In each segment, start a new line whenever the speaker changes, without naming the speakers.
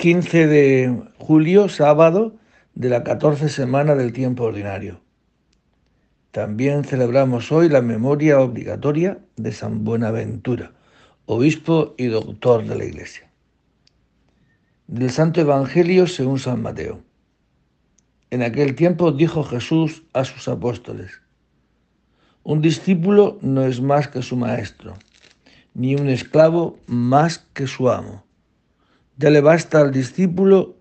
15 de julio, sábado de la 14 semana del tiempo ordinario. También celebramos hoy la memoria obligatoria de San Buenaventura, obispo y doctor de la Iglesia. Del Santo Evangelio según San Mateo. En aquel tiempo dijo Jesús a sus apóstoles, un discípulo no es más que su maestro, ni un esclavo más que su amo. Ya le basta al discípulo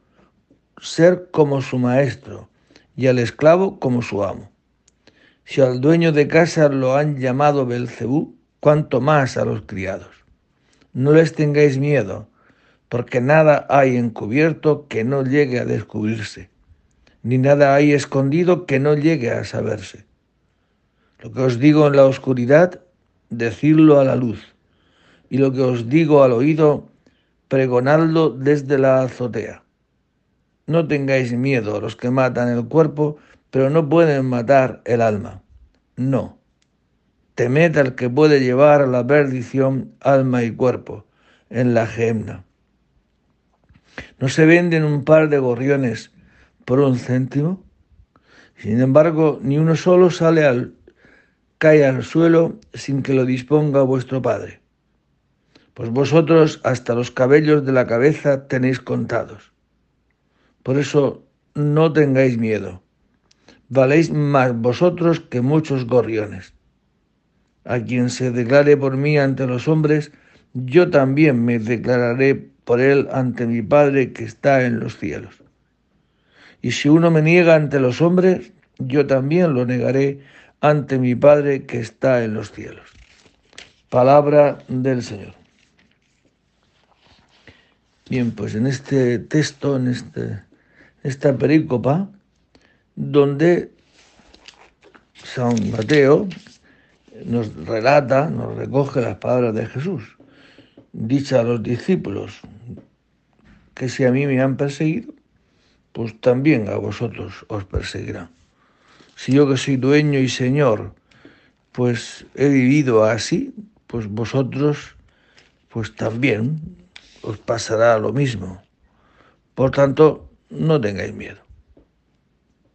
ser como su maestro y al esclavo como su amo. Si al dueño de casa lo han llamado Belcebú, cuanto más a los criados. No les tengáis miedo, porque nada hay encubierto que no llegue a descubrirse, ni nada hay escondido que no llegue a saberse. Lo que os digo en la oscuridad, decidlo a la luz, y lo que os digo al oído, pregonadlo desde la azotea. No tengáis miedo a los que matan el cuerpo, pero no pueden matar el alma. No. Temed al que puede llevar a la perdición alma y cuerpo en la gemna. ¿No se venden un par de gorriones por un céntimo? Sin embargo, ni uno solo sale al cae al suelo sin que lo disponga vuestro Padre. Pues vosotros hasta los cabellos de la cabeza tenéis contados. Por eso no tengáis miedo. Valéis más vosotros que muchos gorriones. A quien se declare por mí ante los hombres, yo también me declararé por él ante mi Padre que está en los cielos. Y si uno me niega ante los hombres, yo también lo negaré ante mi Padre que está en los cielos. Palabra del Señor. Bien, pues en este texto, en este esta perícopa donde San Mateo nos relata, nos recoge las palabras de Jesús, dicha a los discípulos, que si a mí me han perseguido, pues también a vosotros os perseguirán. Si yo que soy dueño y señor, pues he vivido así, pues vosotros, pues también os pasará lo mismo. Por tanto, no tengáis miedo.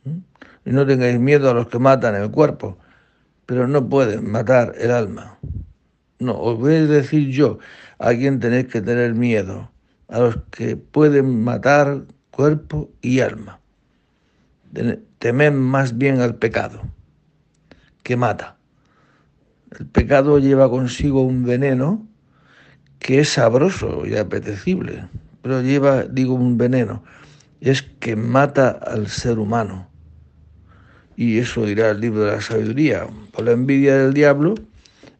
¿Mm? Y no tengáis miedo a los que matan el cuerpo, pero no pueden matar el alma. No, os voy a decir yo a quién tenéis que tener miedo, a los que pueden matar cuerpo y alma. Temed más bien al pecado, que mata. El pecado lleva consigo un veneno que es sabroso y apetecible, pero lleva, digo, un veneno es que mata al ser humano. Y eso dirá el libro de la sabiduría. Por la envidia del diablo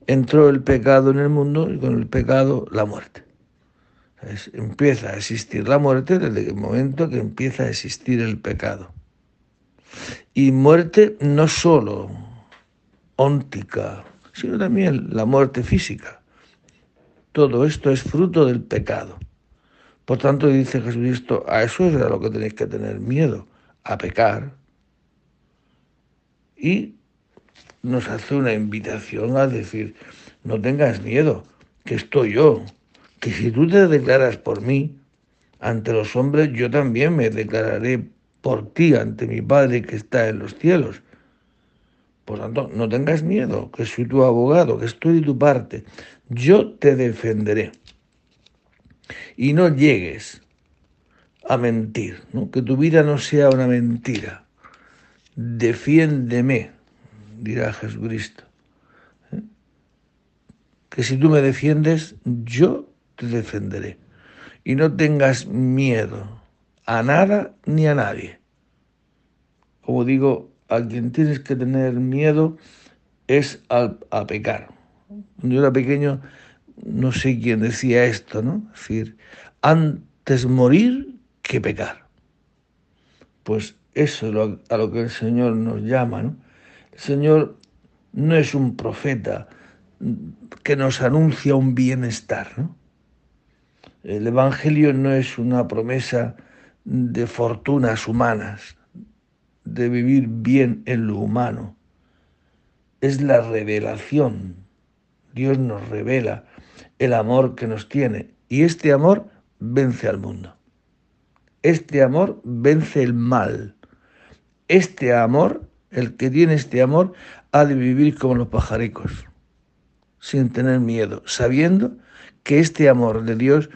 entró el pecado en el mundo y con el pecado la muerte. empieza a existir la muerte desde el momento que empieza a existir el pecado. Y muerte no solo óntica, sino también la muerte física. Todo esto es fruto del pecado. Por tanto, dice Jesucristo, a eso es a lo que tenéis que tener miedo, a pecar. Y nos hace una invitación a decir, no tengas miedo, que estoy yo, que si tú te declaras por mí ante los hombres, yo también me declararé por ti ante mi Padre que está en los cielos. Por tanto, no tengas miedo, que soy tu abogado, que estoy de tu parte. Yo te defenderé y no llegues a mentir, que tu vida no sea una mentira. Defiéndeme, dirá Jesucristo. ¿eh? Que si tú me defiendes, yo te defenderé. Y no tengas miedo a nada ni a nadie. Como digo, a quien tienes que tener miedo es a pecar. Cuando yo era pequeño no sé quién decía esto, ¿no? Es decir, antes morir que pecar. Pues eso es a lo que el Señor nos llama, ¿no? El Señor no es un profeta que nos anuncia un bienestar, ¿no? El Evangelio no es una promesa de fortunas humanas, de vivir bien en lo humano. Es la revelación. Dios nos revela el amor que nos tiene. Y este amor vence al mundo. Este amor vence el mal. Este amor, el que tiene este amor, ha de vivir como los pajaricos, sin tener miedo, sabiendo que este amor de Dios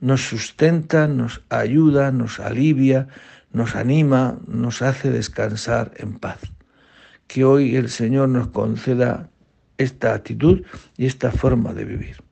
nos sustenta, nos ayuda, nos alivia, nos anima, nos hace descansar en paz. Que hoy el Señor nos conceda esta actitud y esta forma de vivir.